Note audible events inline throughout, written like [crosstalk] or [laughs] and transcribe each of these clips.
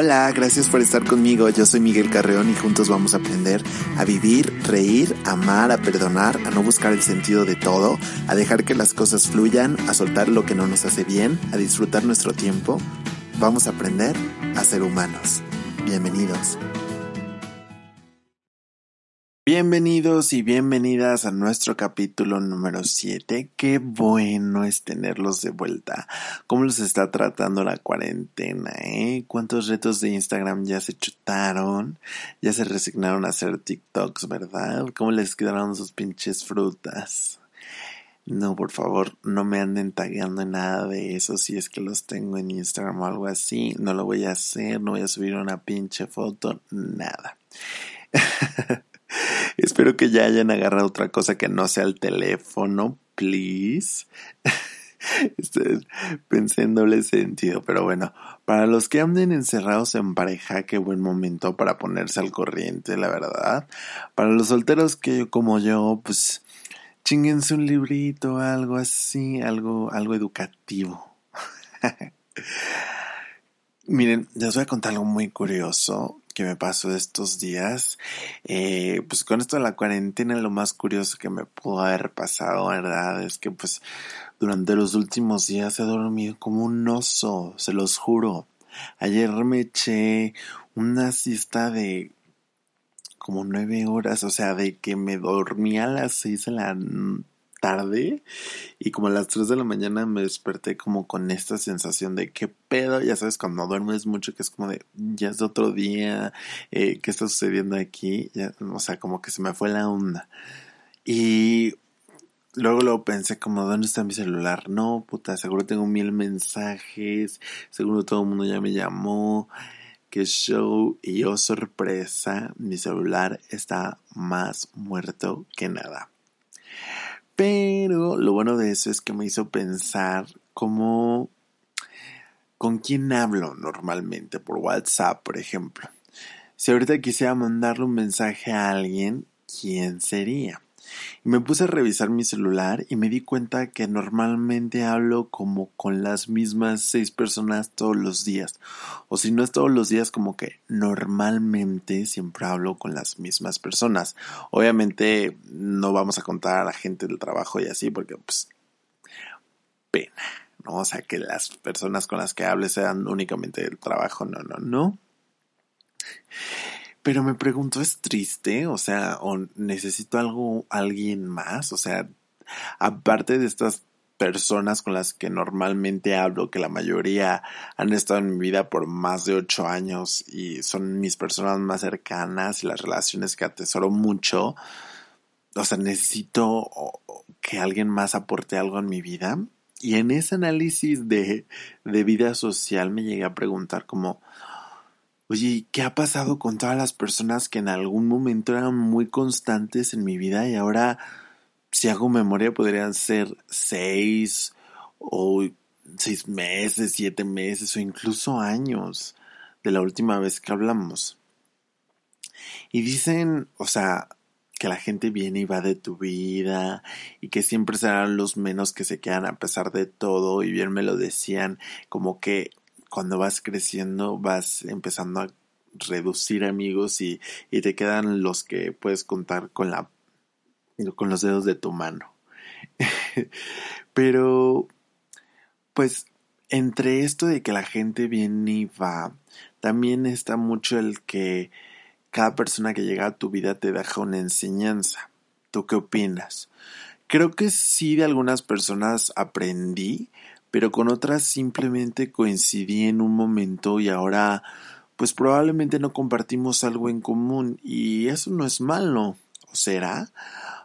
Hola, gracias por estar conmigo. Yo soy Miguel Carreón y juntos vamos a aprender a vivir, reír, amar, a perdonar, a no buscar el sentido de todo, a dejar que las cosas fluyan, a soltar lo que no nos hace bien, a disfrutar nuestro tiempo. Vamos a aprender a ser humanos. Bienvenidos. Bienvenidos y bienvenidas a nuestro capítulo número 7. Qué bueno es tenerlos de vuelta. ¿Cómo los está tratando la cuarentena, eh? ¿Cuántos retos de Instagram ya se chutaron? Ya se resignaron a hacer TikToks, ¿verdad? ¿Cómo les quedaron sus pinches frutas? No, por favor, no me anden tagueando en nada de eso si es que los tengo en Instagram o algo así. No lo voy a hacer, no voy a subir una pinche foto, nada. [laughs] Espero que ya hayan agarrado otra cosa que no sea el teléfono, please. [laughs] Este, pensé en doble sentido, pero bueno, para los que anden encerrados en pareja, qué buen momento para ponerse al corriente, la verdad. Para los solteros que como yo, pues chinguense un librito, algo así, algo, algo educativo. [laughs] Miren, les voy a contar algo muy curioso que me pasó estos días. Eh, pues con esto de la cuarentena, lo más curioso que me pudo haber pasado, ¿verdad? Es que pues durante los últimos días he dormido como un oso, se los juro. Ayer me eché una siesta de como nueve horas, o sea, de que me dormía a las seis de la tarde y como a las 3 de la mañana me desperté como con esta sensación de qué pedo, ya sabes, cuando duermes mucho que es como de ya es otro día, eh, ¿qué está sucediendo aquí? O sea, como que se me fue la onda. Y luego lo pensé como, ¿dónde está mi celular? No, puta, seguro tengo mil mensajes, seguro todo el mundo ya me llamó. Qué show y yo sorpresa, mi celular está más muerto que nada. Pero lo bueno de eso es que me hizo pensar cómo... ¿Con quién hablo normalmente? Por WhatsApp, por ejemplo. Si ahorita quisiera mandarle un mensaje a alguien, ¿quién sería? Y me puse a revisar mi celular y me di cuenta que normalmente hablo como con las mismas seis personas todos los días. O si no es todos los días, como que normalmente siempre hablo con las mismas personas. Obviamente no vamos a contar a la gente del trabajo y así, porque pues pena, ¿no? O sea, que las personas con las que hable sean únicamente del trabajo, no, no, no. Pero me pregunto, ¿es triste? O sea, ¿o necesito algo, alguien más? O sea, aparte de estas personas con las que normalmente hablo, que la mayoría han estado en mi vida por más de ocho años y son mis personas más cercanas y las relaciones que atesoro mucho, o sea, necesito que alguien más aporte algo en mi vida. Y en ese análisis de, de vida social me llegué a preguntar como, Oye, ¿qué ha pasado con todas las personas que en algún momento eran muy constantes en mi vida y ahora, si hago memoria, podrían ser seis o seis meses, siete meses o incluso años de la última vez que hablamos? Y dicen, o sea, que la gente viene y va de tu vida y que siempre serán los menos que se quedan a pesar de todo y bien me lo decían como que cuando vas creciendo vas empezando a reducir amigos y, y te quedan los que puedes contar con la con los dedos de tu mano. [laughs] Pero pues entre esto de que la gente viene y va, también está mucho el que cada persona que llega a tu vida te deja una enseñanza. ¿Tú qué opinas? Creo que sí de algunas personas aprendí, pero con otras simplemente coincidí en un momento y ahora pues probablemente no compartimos algo en común y eso no es malo, ¿o será?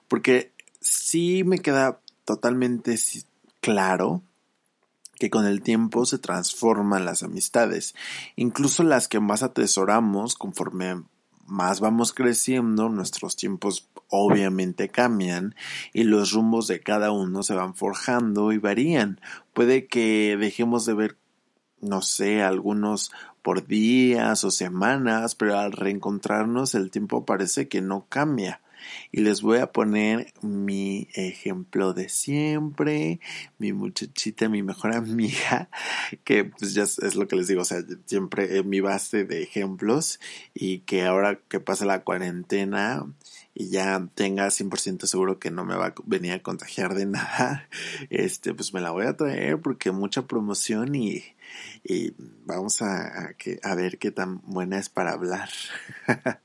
Porque sí me queda totalmente claro que con el tiempo se transforman las amistades, incluso las que más atesoramos conforme más vamos creciendo, nuestros tiempos obviamente cambian y los rumbos de cada uno se van forjando y varían. Puede que dejemos de ver, no sé, algunos por días o semanas, pero al reencontrarnos el tiempo parece que no cambia. Y les voy a poner mi ejemplo de siempre, mi muchachita, mi mejor [laughs] amiga, que pues ya es lo que les digo, o sea, siempre mi base de ejemplos y que ahora que pasa la cuarentena y ya tenga 100% seguro que no me va a venir a contagiar de [laughs] nada, este, pues me la voy a traer porque mucha promoción y, y vamos a, que, a ver qué tan buena es para hablar. [laughs]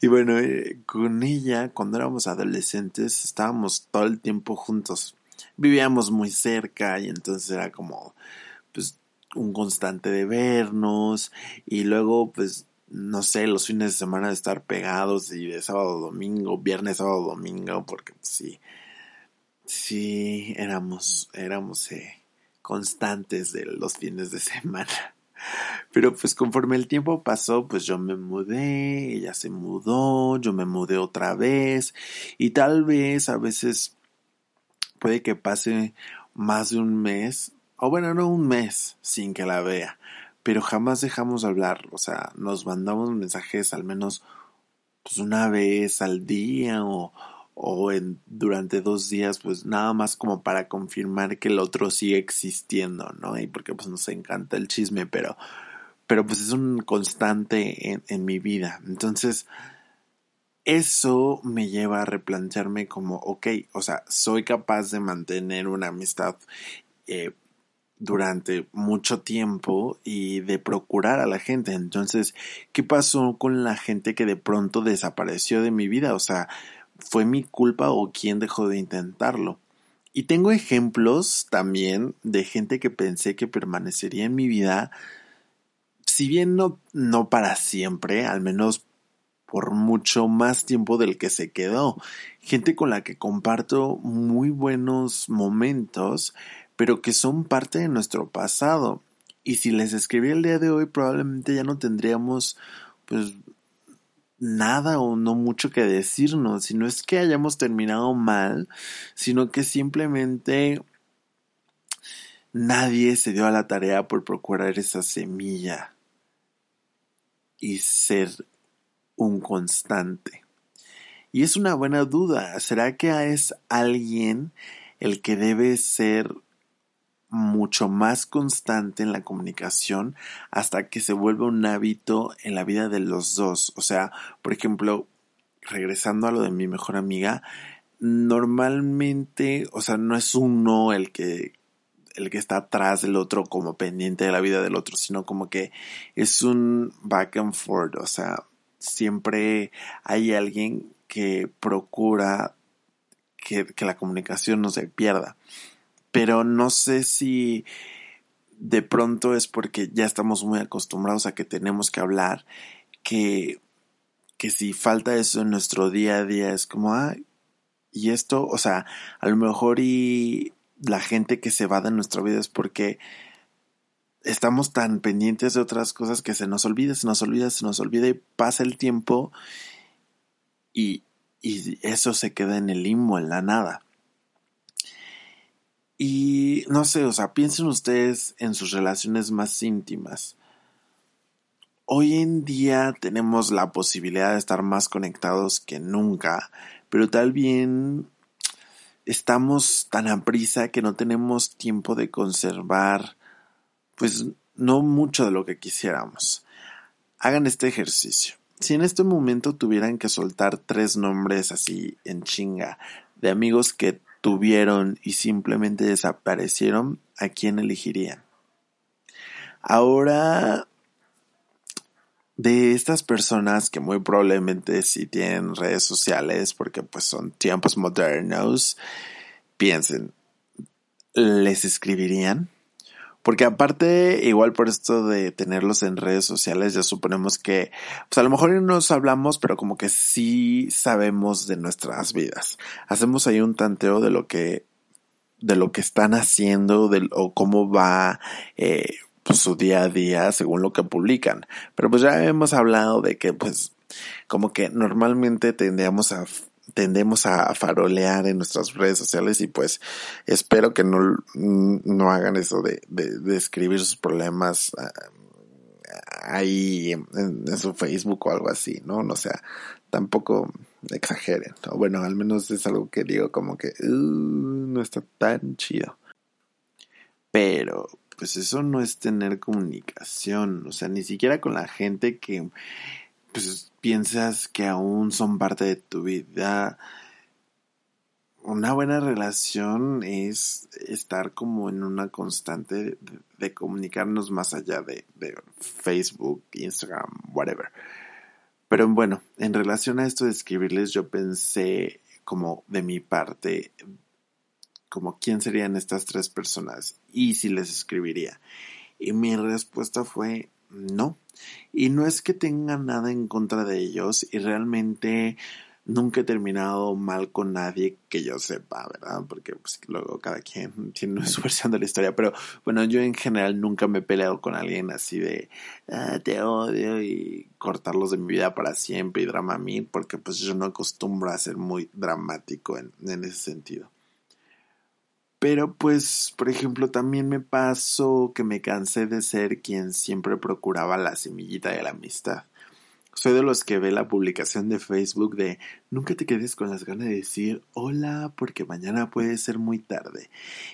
y bueno, eh, con ella, cuando éramos adolescentes, estábamos todo el tiempo juntos. Vivíamos muy cerca y entonces era como, pues, un constante de vernos y luego, pues, no sé, los fines de semana de estar pegados y de sábado domingo, viernes, sábado domingo, porque sí, sí, éramos, éramos eh, constantes de los fines de [laughs] semana. Pero pues conforme el tiempo pasó, pues yo me mudé, ella se mudó, yo me mudé otra vez y tal vez a veces puede que pase más de un mes, o bueno, no un mes sin que la vea, pero jamás dejamos de hablar, o sea, nos mandamos mensajes al menos pues una vez al día o, o en, durante dos días, pues nada más como para confirmar que el otro sigue existiendo, ¿no? Y porque pues nos encanta el chisme, pero, pero pues es un constante en, en mi vida. Entonces, eso me lleva a replantearme como, ok, o sea, soy capaz de mantener una amistad eh, durante mucho tiempo y de procurar a la gente. Entonces, ¿qué pasó con la gente que de pronto desapareció de mi vida? O sea, ¿fue mi culpa o quién dejó de intentarlo? Y tengo ejemplos también de gente que pensé que permanecería en mi vida, si bien no, no para siempre, al menos por mucho más tiempo del que se quedó. Gente con la que comparto muy buenos momentos, pero que son parte de nuestro pasado. Y si les escribí el día de hoy, probablemente ya no tendríamos, pues, nada o no mucho que decirnos. Si no es que hayamos terminado mal, sino que simplemente nadie se dio a la tarea por procurar esa semilla y ser un constante. Y es una buena duda. ¿Será que es alguien el que debe ser mucho más constante en la comunicación hasta que se vuelve un hábito en la vida de los dos. O sea, por ejemplo, regresando a lo de mi mejor amiga, normalmente, o sea, no es uno el que el que está atrás del otro como pendiente de la vida del otro, sino como que es un back and forth, o sea, siempre hay alguien que procura que, que la comunicación no se pierda pero no sé si de pronto es porque ya estamos muy acostumbrados a que tenemos que hablar, que, que si falta eso en nuestro día a día es como, ah, y esto, o sea, a lo mejor y la gente que se va de nuestra vida es porque estamos tan pendientes de otras cosas que se nos olvida, se nos olvida, se nos olvida y pasa el tiempo y, y eso se queda en el limbo, en la nada. Y no sé, o sea, piensen ustedes en sus relaciones más íntimas. Hoy en día tenemos la posibilidad de estar más conectados que nunca, pero tal bien estamos tan a prisa que no tenemos tiempo de conservar, pues no mucho de lo que quisiéramos. Hagan este ejercicio. Si en este momento tuvieran que soltar tres nombres así en chinga de amigos que tuvieron y simplemente desaparecieron, ¿a quién elegirían? Ahora, de estas personas que muy probablemente sí tienen redes sociales porque pues son tiempos modernos, piensen, ¿les escribirían? Porque aparte, igual por esto de tenerlos en redes sociales, ya suponemos que, pues a lo mejor no nos hablamos, pero como que sí sabemos de nuestras vidas. Hacemos ahí un tanteo de lo que, de lo que están haciendo, de, o cómo va, eh, pues, su día a día según lo que publican. Pero pues ya hemos hablado de que pues como que normalmente tendríamos a tendemos a farolear en nuestras redes sociales y pues espero que no, no hagan eso de, de, escribir sus problemas ah, ahí en, su Facebook o algo así, ¿no? O sea, tampoco, exageren. O bueno, al menos es algo que digo como que uh, no está tan chido. Pero, pues eso no es tener comunicación. O sea, ni siquiera con la gente que pues piensas que aún son parte de tu vida. Una buena relación es estar como en una constante de, comunicarnos más allá de, de Facebook, Instagram, whatever. Pero bueno, en relación a esto de escribirles, yo pensé como de mi parte, como quién serían estas tres personas y si les escribiría. Y mi respuesta fue no. Y no es que tenga nada en contra de ellos y realmente nunca he terminado mal con nadie que yo sepa, ¿verdad? Porque pues, luego cada quien [laughs] tiene su versión de la historia, pero bueno, yo en general nunca me he peleado con alguien así de ah, te odio y cortarlos de mi vida para siempre y drama a mí, porque pues yo no acostumbro a ser muy dramático en, en ese sentido. Pero pues, por ejemplo, también me pasó que me cansé de ser quien siempre procuraba la semillita de la amistad. Soy de los que ve la publicación de Facebook de nunca te quedes con las ganas de decir hola porque mañana puede ser muy tarde.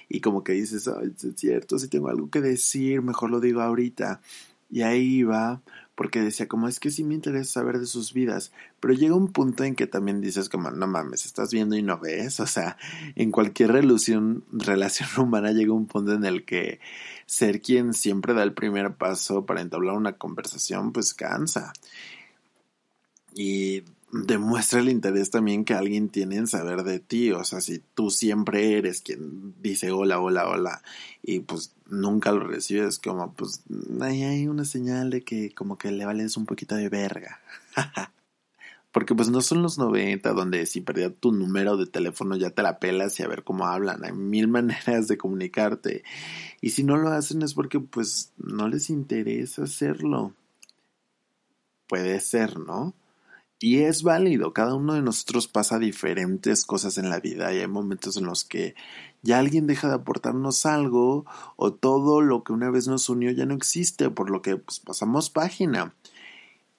Y como que dices, Ay, es cierto, si tengo algo que decir, mejor lo digo ahorita. Y ahí va, porque decía como es que sí me interesa saber de sus vidas, pero llega un punto en que también dices como no mames, estás viendo y no ves, o sea, en cualquier relación, relación [laughs] humana llega un punto en el que ser quien siempre da el primer paso para entablar una conversación pues cansa. Y demuestra el interés también que alguien tiene en saber de ti. O sea, si tú siempre eres quien dice hola, hola, hola, y pues nunca lo recibes, como pues ahí hay una señal de que como que le vales un poquito de verga. [laughs] Porque pues no son los 90 donde si perdía tu número de teléfono ya te la pelas y a ver cómo hablan. Hay mil [laughs] maneras de comunicarte. Y si no lo hacen es porque pues no les interesa hacerlo. Puede ser, ¿no? Y es válido, cada uno de nosotros pasa diferentes cosas en la vida y hay momentos en los que ya alguien deja de aportarnos algo o todo lo que una vez nos unió ya no existe, por lo que pues, pasamos página.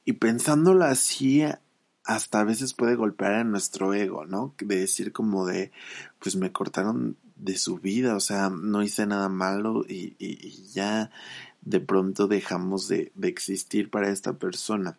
Y pensándolo así, hasta a veces puede golpear en nuestro ego, ¿no? De decir como de, pues me cortaron de su vida, o sea, no hice nada malo y, y, ya de pronto dejamos de, de existir para esta persona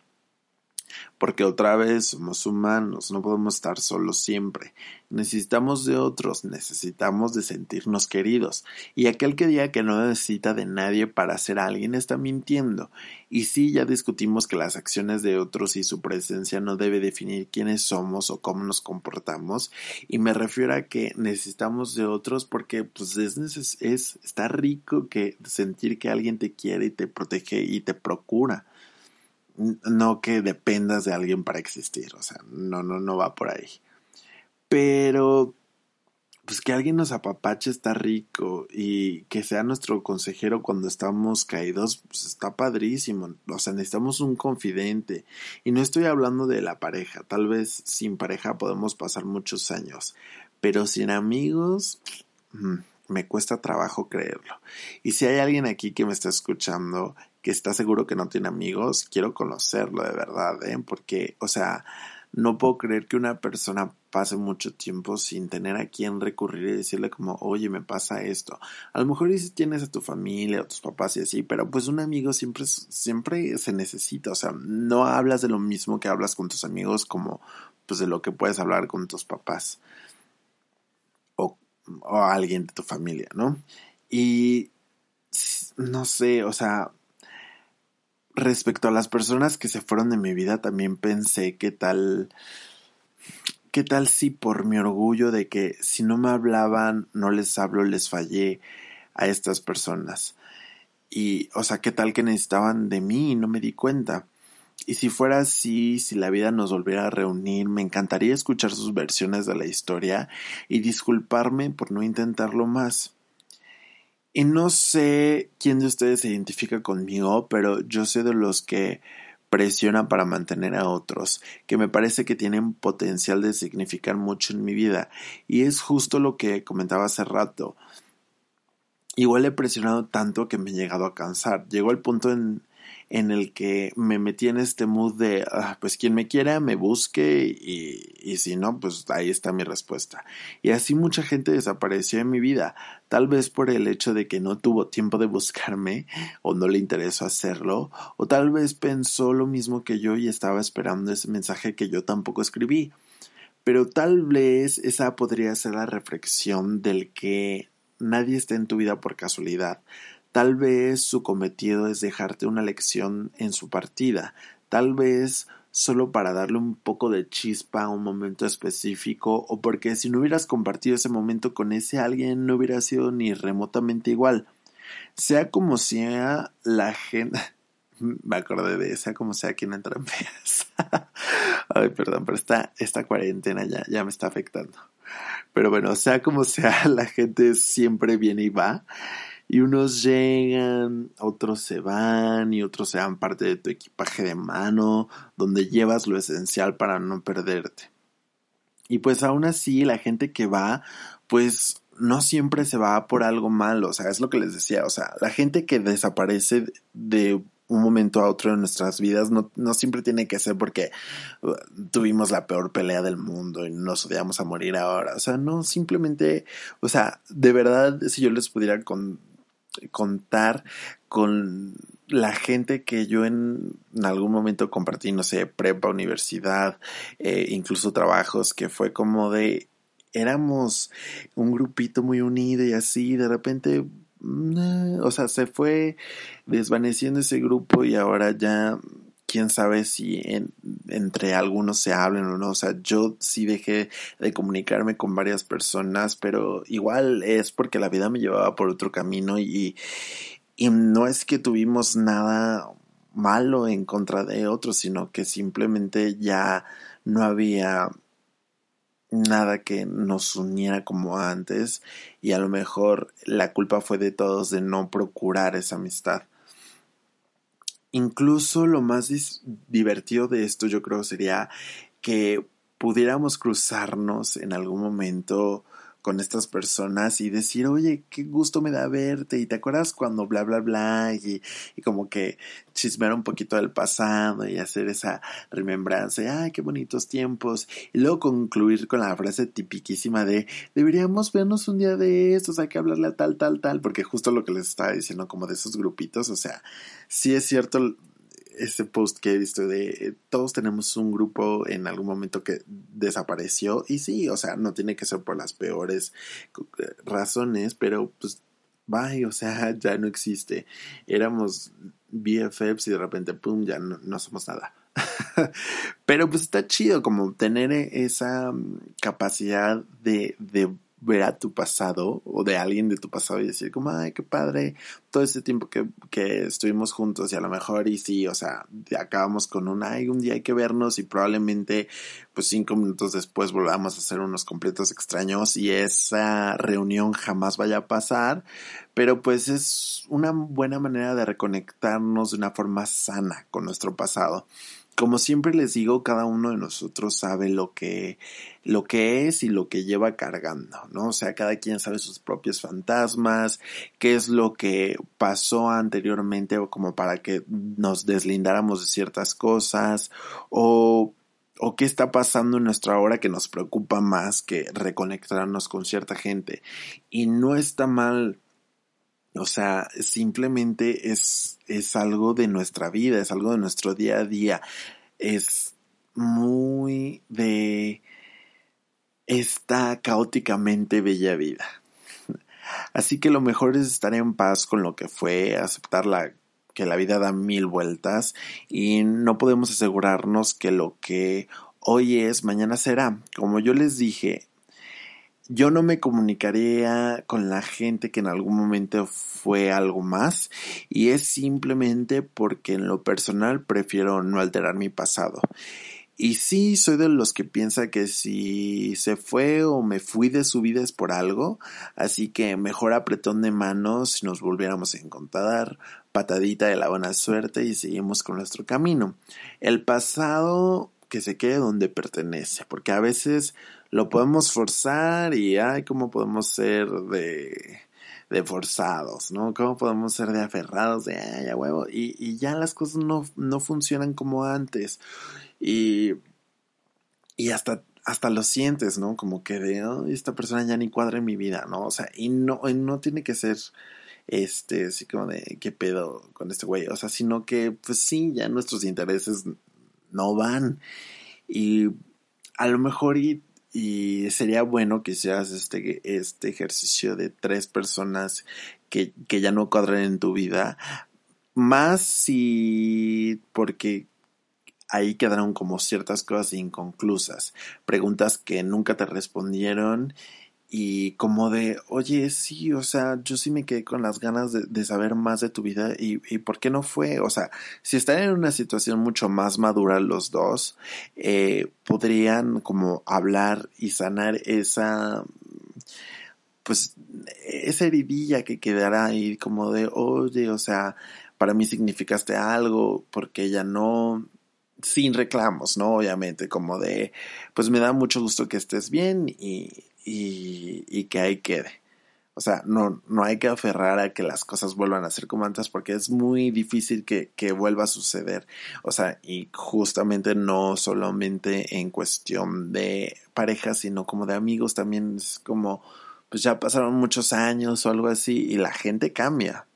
porque otra vez somos humanos, no podemos estar solos siempre. Necesitamos de otros, necesitamos de sentirnos queridos. Y aquel que diga que no necesita de nadie para ser alguien está mintiendo. Y sí, ya discutimos que las acciones de otros y su presencia no debe definir quiénes somos o cómo nos comportamos. Y me refiero a que necesitamos de otros porque pues es, es está rico que sentir que alguien te quiere y te protege y te procura no que dependas de alguien para existir, o sea, no, no, no va por ahí. Pero, pues que alguien nos apapache está rico y que sea nuestro consejero cuando estamos caídos, pues está padrísimo. O sea, necesitamos un confidente. Y no estoy hablando de la pareja, tal vez sin pareja podemos pasar muchos años, pero sin amigos, mm, me cuesta trabajo creerlo. Y si hay alguien aquí que me está escuchando que está seguro que no tiene amigos, quiero conocerlo de verdad, ¿eh? Porque, o sea, no puedo creer que una persona pase mucho tiempo sin tener a quien recurrir y decirle como, oye, me pasa esto. A lo mejor si tienes a tu familia o tus papás y así, pero pues un amigo siempre, siempre se necesita. O sea, no hablas de lo mismo que hablas con tus amigos como pues de lo que puedes hablar con tus papás o, o alguien de tu familia, ¿no? Y no sé, o sea, respecto a las personas que se fueron de mi vida, también pensé qué tal, qué tal si por mi orgullo de que si no me hablaban, no les hablo, les fallé a estas personas. Y, o sea, qué tal que necesitaban de mí y no me di cuenta. Y si fuera así, si la vida nos volviera a reunir, me encantaría escuchar sus versiones de la historia y disculparme por no intentarlo más. Y no sé quién de ustedes se identifica conmigo, pero yo sé de los que presionan para mantener a otros, que me parece que tienen potencial de significar mucho en mi vida. Y es justo lo que comentaba hace rato. Igual he presionado tanto que me he llegado a cansar. Llegó el punto en, en el que me metí en este mood de, ah, pues quien me quiera, me busque y, y si no, pues ahí está mi respuesta. Y así mucha gente desapareció en mi vida, tal vez por el hecho de que no tuvo tiempo de buscarme o no le interesó hacerlo, o tal vez pensó lo mismo que yo y estaba esperando ese mensaje que yo tampoco escribí. Pero tal vez esa podría ser la reflexión del que nadie está en tu vida por casualidad. Tal vez su cometido es dejarte una lección en su partida. Tal vez solo para darle un poco de chispa a un momento específico o porque si no hubieras compartido ese momento con ese alguien no hubiera sido ni remotamente igual. Sea como sea, la gente... [laughs] Me acordé de sea como sea quien entra en [laughs] Ay, perdón, pero esta, esta cuarentena ya, ya me está afectando. Pero bueno, sea como sea, [laughs] la gente siempre viene y va. Y unos llegan, otros se van y otros se dan parte de tu equipaje de mano, donde llevas lo esencial para no perderte. Y pues aún así, la gente que va, pues no siempre se va por algo malo, o sea, es lo que les decía, o sea, la gente que desaparece de un momento a otro en nuestras vidas no, no siempre tiene que ser porque uh, tuvimos la peor pelea del mundo y nos odiamos a morir ahora. O sea, no, simplemente, o sea, de verdad, si yo les pudiera contar con la gente que yo en, algún momento compartí, no sé, prepa, universidad, eh, incluso trabajos, que fue como de, éramos un grupito muy unido y así, de repente o sea, se fue desvaneciendo ese grupo y ahora ya quién sabe si entre algunos se hablen o no. O sea, yo sí dejé de comunicarme con varias personas, pero igual es porque la vida me llevaba por otro camino y, y no es que tuvimos nada malo en contra de otros, sino que simplemente ya no había nada que nos uniera como antes y a lo mejor la culpa fue de todos de no procurar esa amistad. Incluso lo más divertido de esto yo creo sería que pudiéramos cruzarnos en algún momento con estas personas y decir, oye, qué gusto me da verte, y te acuerdas cuando bla, bla, bla, y, y como que chismear un poquito del pasado y hacer esa remembranza, ay, qué bonitos tiempos, y luego concluir con la frase tipiquísima de, deberíamos vernos un día de estos, hay que hablarle a tal, tal, tal, porque justo lo que les estaba diciendo, como de esos grupitos, o sea, sí es cierto ese post que he visto de eh, todos tenemos un grupo en algún momento que desapareció y sí, o sea, no tiene que ser por las peores eh, razones, pero pues bye, o sea, [laughs] ya no existe. Éramos BFFs y de repente, pum, ya no, somos nada. [laughs] pero pues está chido como tener esa mm, capacidad de ver a tu pasado o de alguien de tu pasado y decir como, ay, qué padre, todo ese tiempo que, que estuvimos juntos y a lo mejor y sí, o sea, acabamos con un, ay, un día hay que vernos y probablemente pues cinco minutos después volvamos a hacer unos completos extraños y esa reunión jamás vaya a pasar, pero pues es una buena manera de reconectarnos de una forma sana con nuestro pasado como siempre les digo, cada uno de nosotros sabe lo que, lo que es y lo que lleva cargando, ¿no? O sea, cada quien sabe sus propios fantasmas, qué es lo que pasó anteriormente como para que nos deslindáramos de ciertas cosas o o qué está pasando en nuestra hora que nos preocupa más que reconectarnos con cierta gente. Y no está mal o sea, simplemente es, es algo de nuestra vida, es algo de nuestro día a día. Es muy de esta caóticamente bella vida. [laughs] Así que lo mejor es estar en paz con lo que fue, aceptar la, que la vida da mil vueltas y no podemos asegurarnos que lo que hoy es, mañana será. Como yo les dije, yo no me comunicaría con la gente que en algún momento fue algo más y es simplemente porque en lo personal prefiero no alterar mi pasado. Y sí, soy de los que piensa que si se fue o me fui de su vida es por algo, así que mejor apretón de manos si nos volviéramos a encontrar, patadita de la buena suerte y seguimos con nuestro camino. El pasado que se quede donde pertenece, porque a veces lo podemos forzar y ay, cómo podemos ser de, forzados, ¿no? ¿Cómo podemos ser de aferrados, de, ay, a huevo? Y, y ya las cosas no, no funcionan como antes. Y, y hasta hasta lo sientes, ¿no? Como que de, esta persona ya ni cuadra en mi vida, ¿no? O sea, y no, no tiene que ser, este, así como de, ¿qué pedo con este güey? O sea, sino que, pues sí, ya nuestros intereses no van. Y a lo mejor y, y sería bueno que hicieras este, este ejercicio de tres personas que, que ya no cuadran en tu vida. Más si, porque ahí quedaron como ciertas cosas inconclusas, preguntas que nunca te respondieron y como de, oye, sí, o sea, yo sí me quedé con las ganas de, saber más de tu vida y, y, por qué no fue, o sea, si están en una situación mucho más madura los dos, eh, podrían como hablar y sanar esa, pues, esa heridilla que quedará ahí como de, oye, o sea, para mí significaste algo, porque ella no, sin reclamos, ¿no? Obviamente, como de, pues me da mucho gusto que estés bien y, y, que ahí quede. O sea, no, no hay que aferrar a que las cosas vuelvan a ser como antes porque es muy difícil que, que vuelva a suceder. O sea, y justamente no solamente en cuestión de pareja, sino como de amigos también es como, pues ya pasaron muchos años o algo así y la gente cambia.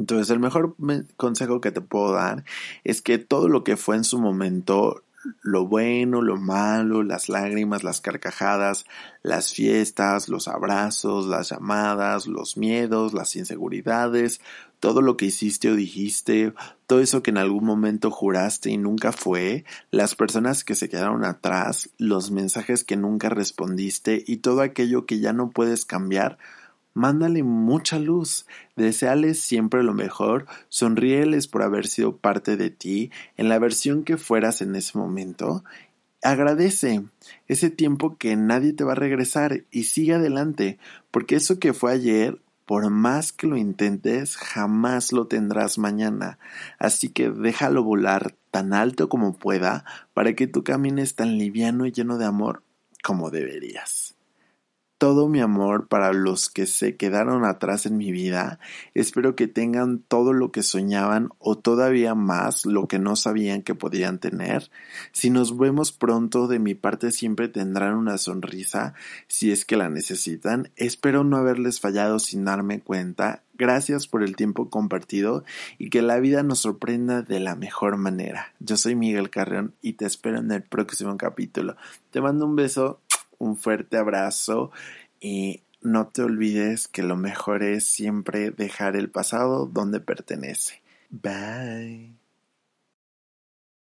Entonces, el mejor consejo que te puedo dar es que todo lo que fue en su momento, lo bueno, lo malo, las lágrimas, las carcajadas, las fiestas, los abrazos, las llamadas, los miedos, las inseguridades, todo lo que hiciste o dijiste, todo eso que en algún momento juraste y nunca fue, las personas que se quedaron atrás, los mensajes que nunca respondiste y todo aquello que ya no puedes cambiar, Mándale mucha luz, deseales siempre lo mejor, sonríeles por haber sido parte de ti en la versión que fueras en ese momento. Agradece ese tiempo que nadie te va a regresar y sigue adelante, porque eso que fue ayer, por más que lo intentes, jamás lo tendrás mañana. Así que déjalo volar tan alto como pueda para que tú camines tan liviano y lleno de amor como deberías todo mi amor para los que se quedaron atrás en mi vida. Espero que tengan todo lo que soñaban o todavía más lo que no sabían que podían tener. Si nos vemos pronto, de mi parte siempre tendrán una sonrisa si es que la necesitan. Espero no haberles fallado sin darme cuenta. Gracias por el tiempo compartido y que la vida nos sorprenda de la mejor manera. Yo soy Miguel Carreón y te espero en el próximo capítulo. Te mando un beso un fuerte abrazo y no te olvides que lo mejor es siempre dejar el pasado donde pertenece. Bye.